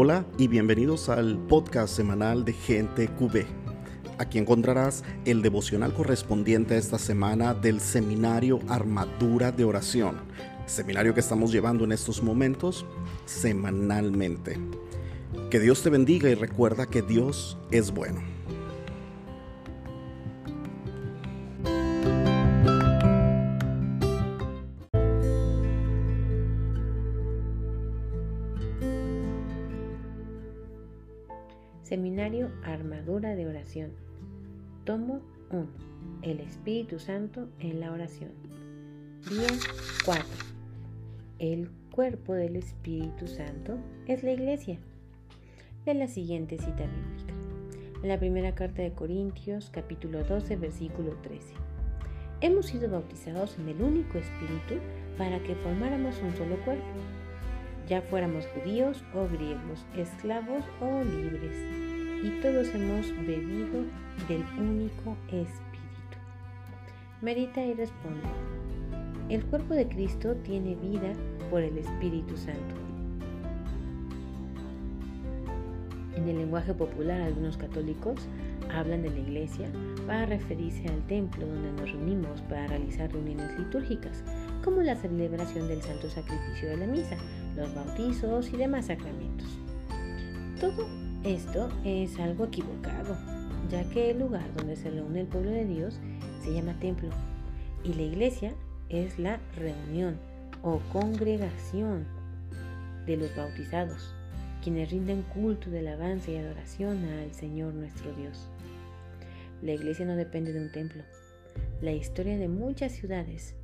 Hola y bienvenidos al podcast semanal de Gente QB. Aquí encontrarás el devocional correspondiente a esta semana del seminario Armadura de Oración, seminario que estamos llevando en estos momentos semanalmente. Que Dios te bendiga y recuerda que Dios es bueno. Espíritu Santo en la oración. Día 4. El cuerpo del Espíritu Santo es la iglesia. De la siguiente cita bíblica. En la primera carta de Corintios, capítulo 12, versículo 13. Hemos sido bautizados en el único Espíritu para que formáramos un solo cuerpo ya fuéramos judíos o griegos, esclavos o libres, y todos hemos bebido del único Espíritu. Medita y responde. El cuerpo de Cristo tiene vida por el Espíritu Santo. En el lenguaje popular, algunos católicos hablan de la iglesia para referirse al templo donde nos reunimos para realizar reuniones litúrgicas, como la celebración del santo sacrificio de la misa, los bautizos y demás sacramentos. Todo esto es algo equivocado, ya que el lugar donde se reúne el pueblo de Dios se llama templo y la iglesia es la reunión o congregación de los bautizados, quienes rinden culto de alabanza y adoración al Señor nuestro Dios. La iglesia no depende de un templo. La historia de muchas ciudades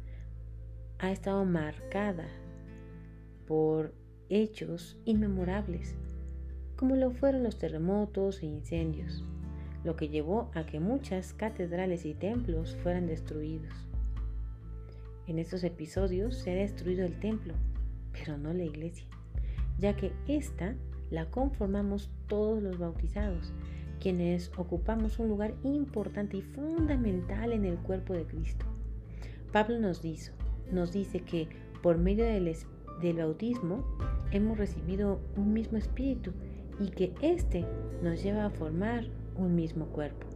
ha estado marcada por hechos inmemorables, como lo fueron los terremotos e incendios, lo que llevó a que muchas catedrales y templos fueran destruidos. En estos episodios se ha destruido el templo, pero no la iglesia, ya que ésta la conformamos todos los bautizados, quienes ocupamos un lugar importante y fundamental en el cuerpo de Cristo. Pablo nos, nos dice que por medio del del bautismo hemos recibido un mismo espíritu y que éste nos lleva a formar un mismo cuerpo.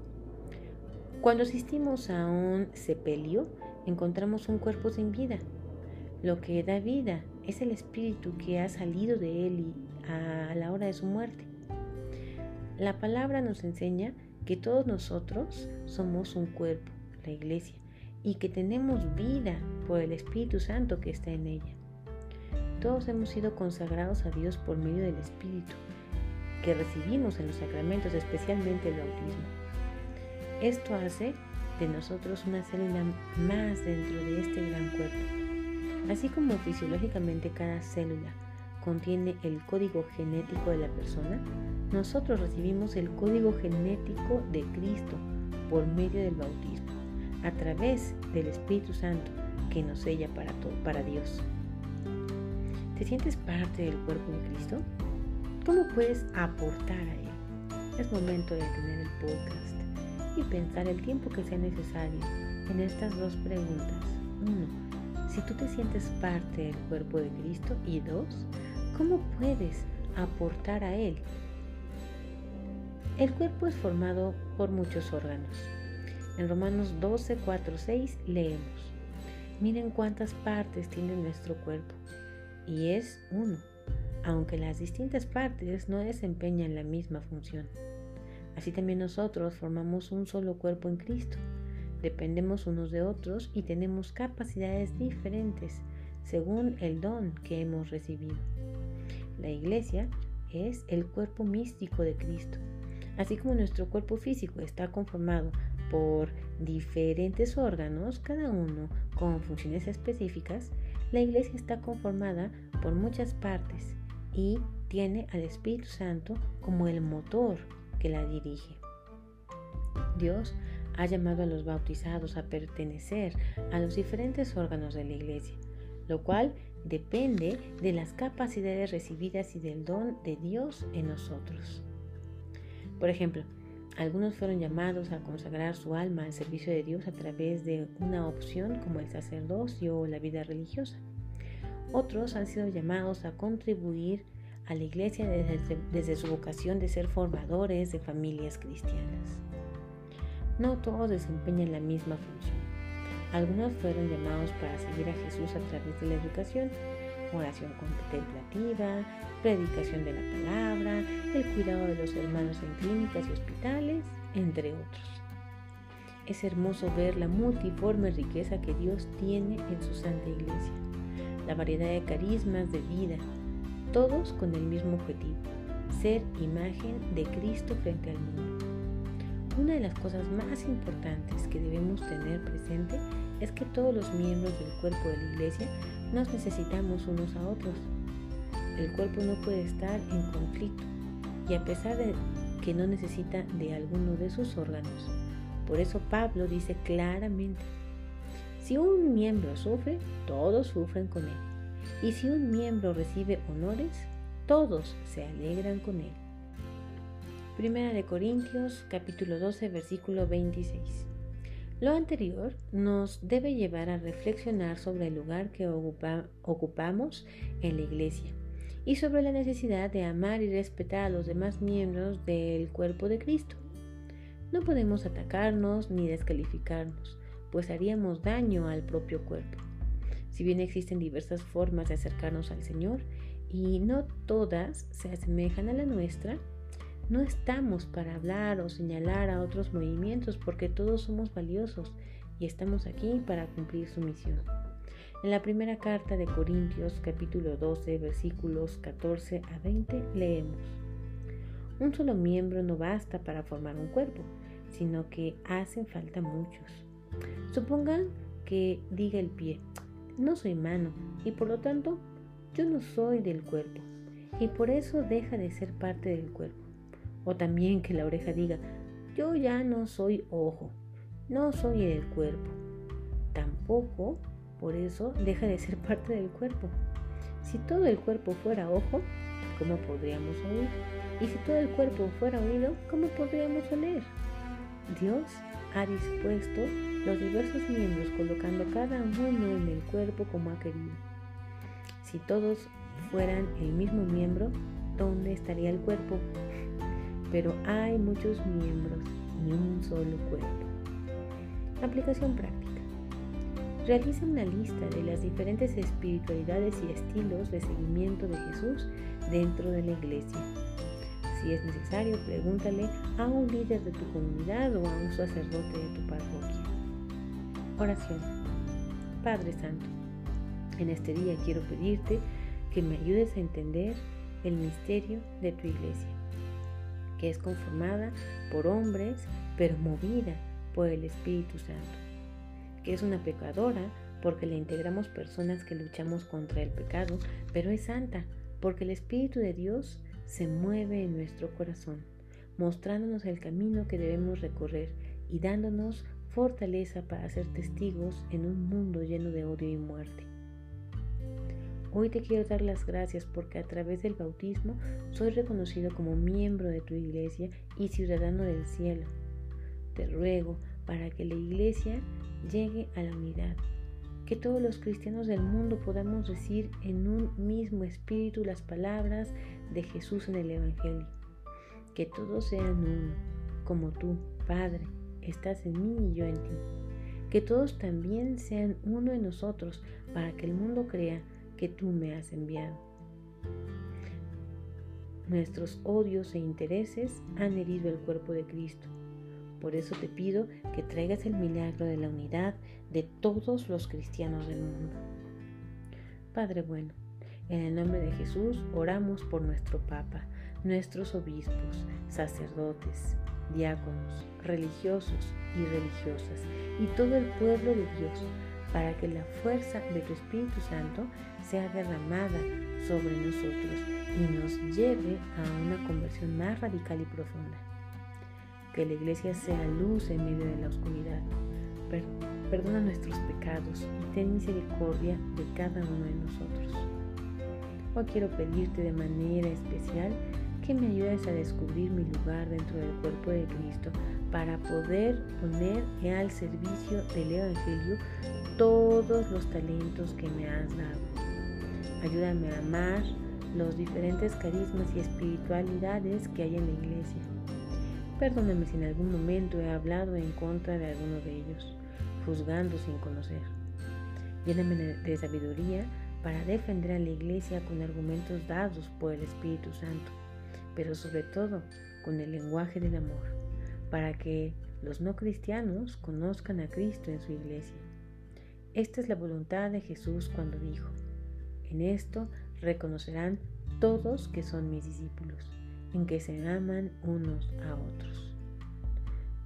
Cuando asistimos a un sepelio, encontramos un cuerpo sin vida. Lo que da vida es el espíritu que ha salido de él a la hora de su muerte. La palabra nos enseña que todos nosotros somos un cuerpo, la iglesia, y que tenemos vida por el Espíritu Santo que está en ella. Todos hemos sido consagrados a Dios por medio del Espíritu que recibimos en los sacramentos, especialmente el bautismo. Esto hace de nosotros una célula más dentro de este gran cuerpo. Así como fisiológicamente cada célula contiene el código genético de la persona, nosotros recibimos el código genético de Cristo por medio del bautismo, a través del Espíritu Santo que nos sella para, todo, para Dios. ¿Te sientes parte del cuerpo de Cristo? ¿Cómo puedes aportar a Él? Es momento de tener el podcast y pensar el tiempo que sea necesario en estas dos preguntas. Uno, si tú te sientes parte del cuerpo de Cristo. Y dos, ¿cómo puedes aportar a Él? El cuerpo es formado por muchos órganos. En Romanos 12, 4, 6 leemos, miren cuántas partes tiene nuestro cuerpo y es uno, aunque las distintas partes no desempeñan la misma función. Así también nosotros formamos un solo cuerpo en Cristo. Dependemos unos de otros y tenemos capacidades diferentes según el don que hemos recibido. La iglesia es el cuerpo místico de Cristo. Así como nuestro cuerpo físico está conformado por diferentes órganos, cada uno con funciones específicas, la iglesia está conformada por muchas partes y tiene al Espíritu Santo como el motor que la dirige. Dios ha llamado a los bautizados a pertenecer a los diferentes órganos de la iglesia, lo cual depende de las capacidades recibidas y del don de Dios en nosotros. Por ejemplo, algunos fueron llamados a consagrar su alma al servicio de Dios a través de una opción como el sacerdocio o la vida religiosa. Otros han sido llamados a contribuir a la iglesia desde, su vocación de ser formadores de familias cristianas. No todos desempeñan la misma función. Algunos fueron llamados para seguir a Jesús a través de la educación, oración contemplativa, predicación de la palabra, el cuidado de los hermanos en clínicas y hospitales, entre otros. Es hermoso ver la multiforme riqueza que Dios tiene en su Santa Iglesia, la variedad de carismas de vida, todos con el mismo objetivo, ser imagen de Cristo frente al mundo. Una de las cosas más importantes que debemos tener presente es que todos los miembros del cuerpo de la iglesia nos necesitamos unos a otros. El cuerpo no puede estar en conflicto y a pesar de que no necesita de alguno de sus órganos. Por eso Pablo dice claramente, si un miembro sufre, todos sufren con él. Y si un miembro recibe honores, todos se alegran con él. Primera de Corintios capítulo 12 versículo 26. Lo anterior nos debe llevar a reflexionar sobre el lugar que ocupamos en la iglesia y sobre la necesidad de amar y respetar a los demás miembros del cuerpo de Cristo. No podemos atacarnos ni descalificarnos, pues haríamos daño al propio cuerpo. Si bien existen diversas formas de acercarnos al Señor y no todas se asemejan a la nuestra, no estamos para hablar o señalar a otros movimientos porque todos somos valiosos y estamos aquí para cumplir su misión. En la primera carta de Corintios capítulo 12 versículos 14 a 20 leemos, Un solo miembro no basta para formar un cuerpo, sino que hacen falta muchos. Supongan que diga el pie, no soy mano y por lo tanto yo no soy del cuerpo y por eso deja de ser parte del cuerpo. O también que la oreja diga, yo ya no soy ojo, no soy del cuerpo. Tampoco por eso deja de ser parte del cuerpo. Si todo el cuerpo fuera ojo, ¿cómo podríamos oír? Y si todo el cuerpo fuera oído, ¿cómo podríamos oler? Dios ha dispuesto los diversos miembros colocando cada uno en el cuerpo como ha querido. Si todos fueran el mismo miembro, ¿dónde estaría el cuerpo? Pero hay muchos miembros y un solo cuerpo. Aplicación práctica. Realiza una lista de las diferentes espiritualidades y estilos de seguimiento de Jesús dentro de la iglesia. Si es necesario, pregúntale a un líder de tu comunidad o a un sacerdote de tu parroquia. Oración. Padre Santo, en este día quiero pedirte que me ayudes a entender el misterio de tu iglesia, que es conformada por hombres, pero movida por el Espíritu Santo, que es una pecadora porque le integramos personas que luchamos contra el pecado, pero es santa porque el Espíritu de Dios se mueve en nuestro corazón, mostrándonos el camino que debemos recorrer y dándonos fortaleza para ser testigos en un mundo lleno de odio y muerte. Hoy te quiero dar las gracias porque a través del bautismo soy reconocido como miembro de tu iglesia y ciudadano del cielo. Te ruego para que la iglesia llegue a la unidad, que todos los cristianos del mundo podamos decir en un mismo espíritu las palabras de Jesús en el Evangelio. Que todos sean uno, como tú, Padre, estás en mí y yo en ti. Que todos también sean uno en nosotros, para que el mundo crea que tú me has enviado. Nuestros odios e intereses han herido el cuerpo de Cristo. Por eso te pido que traigas el milagro de la unidad de todos los cristianos del mundo. Padre bueno, en el nombre de Jesús oramos por nuestro Papa, nuestros obispos, sacerdotes, diáconos, religiosos y religiosas y todo el pueblo de Dios, para que la fuerza de tu Espíritu Santo sea derramada sobre nosotros y nos lleve a una conversión más radical y profunda. Que la iglesia sea luz en medio de la oscuridad. Perdona nuestros pecados y ten misericordia de cada uno de nosotros. Hoy quiero pedirte de manera especial que me ayudes a descubrir mi lugar dentro del cuerpo de Cristo para poder poner al servicio del Evangelio todos los talentos que me has dado. Ayúdame a amar los diferentes carismas y espiritualidades que hay en la iglesia. Perdóname si en algún momento he hablado en contra de alguno de ellos, juzgando sin conocer. Lléname de sabiduría para defender a la iglesia con argumentos dados por el Espíritu Santo, pero sobre todo con el lenguaje del amor, para que los no cristianos conozcan a Cristo en su iglesia. Esta es la voluntad de Jesús cuando dijo, en esto reconocerán todos que son mis discípulos, en que se aman unos a otros.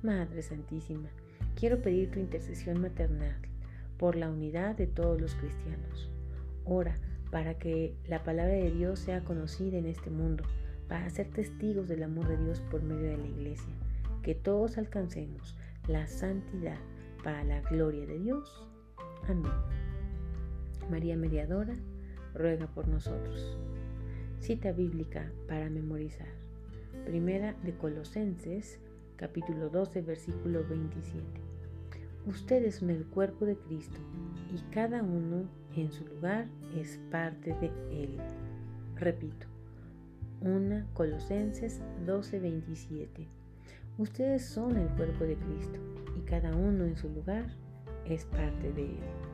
Madre Santísima, quiero pedir tu intercesión maternal por la unidad de todos los cristianos. Ora para que la palabra de Dios sea conocida en este mundo, para ser testigos del amor de Dios por medio de la iglesia, que todos alcancemos la santidad para la gloria de Dios. Amén. María Mediadora, ruega por nosotros. Cita bíblica para memorizar. Primera de Colosenses, capítulo 12, versículo 27. Ustedes son el cuerpo de Cristo y cada uno en su lugar es parte de Él. Repito, 1 Colosenses 12, 27. Ustedes son el cuerpo de Cristo y cada uno en su lugar es parte de Él.